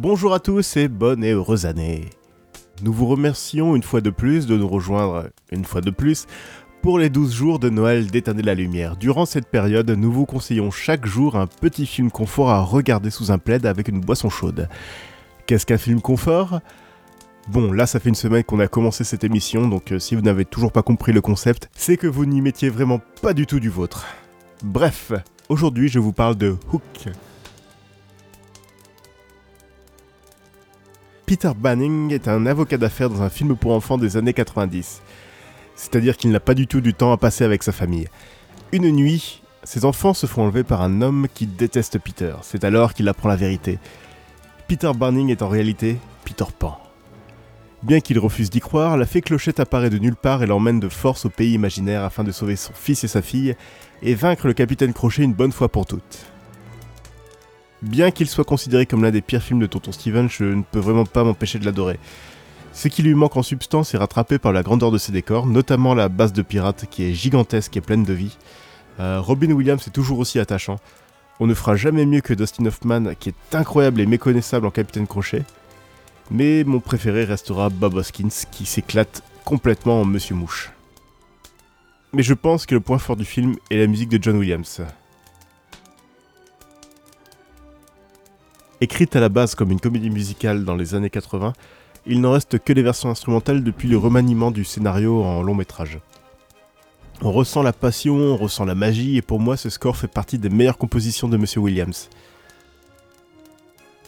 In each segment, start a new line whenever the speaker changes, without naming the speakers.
Bonjour à tous et bonne et heureuse année. Nous vous remercions une fois de plus de nous rejoindre, une fois de plus, pour les 12 jours de Noël d'éteindre la lumière. Durant cette période, nous vous conseillons chaque jour un petit film confort à regarder sous un plaid avec une boisson chaude. Qu'est-ce qu'un film confort? Bon, là ça fait une semaine qu'on a commencé cette émission, donc euh, si vous n'avez toujours pas compris le concept, c'est que vous n'y mettiez vraiment pas du tout du vôtre. Bref, aujourd'hui je vous parle de Hook. Peter Banning est un avocat d'affaires dans un film pour enfants des années 90. C'est-à-dire qu'il n'a pas du tout du temps à passer avec sa famille. Une nuit, ses enfants se font enlever par un homme qui déteste Peter. C'est alors qu'il apprend la vérité. Peter Banning est en réalité Peter Pan. Bien qu'il refuse d'y croire, la fée Clochette apparaît de nulle part et l'emmène de force au pays imaginaire afin de sauver son fils et sa fille et vaincre le capitaine Crochet une bonne fois pour toutes. Bien qu'il soit considéré comme l'un des pires films de Tonton Steven, je ne peux vraiment pas m'empêcher de l'adorer. Ce qui lui manque en substance est rattrapé par la grandeur de ses décors, notamment la base de pirates qui est gigantesque et pleine de vie. Euh, Robin Williams est toujours aussi attachant. On ne fera jamais mieux que Dustin Hoffman qui est incroyable et méconnaissable en Capitaine Crochet mais mon préféré restera Bob Hoskins qui s'éclate complètement en Monsieur Mouche. Mais je pense que le point fort du film est la musique de John Williams. Écrite à la base comme une comédie musicale dans les années 80, il n'en reste que les versions instrumentales depuis le remaniement du scénario en long métrage. On ressent la passion, on ressent la magie, et pour moi ce score fait partie des meilleures compositions de Monsieur Williams.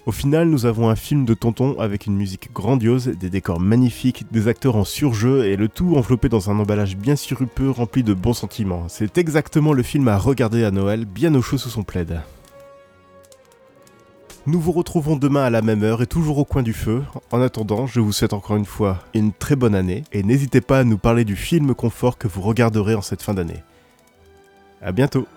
Au final, nous avons un film de tonton avec une musique grandiose, des décors magnifiques, des acteurs en surjeu et le tout enveloppé dans un emballage bien sirupeux rempli de bons sentiments. C'est exactement le film à regarder à Noël, bien au chaud sous son plaid. Nous vous retrouvons demain à la même heure et toujours au coin du feu. En attendant, je vous souhaite encore une fois une très bonne année et n'hésitez pas à nous parler du film confort que vous regarderez en cette fin d'année. A bientôt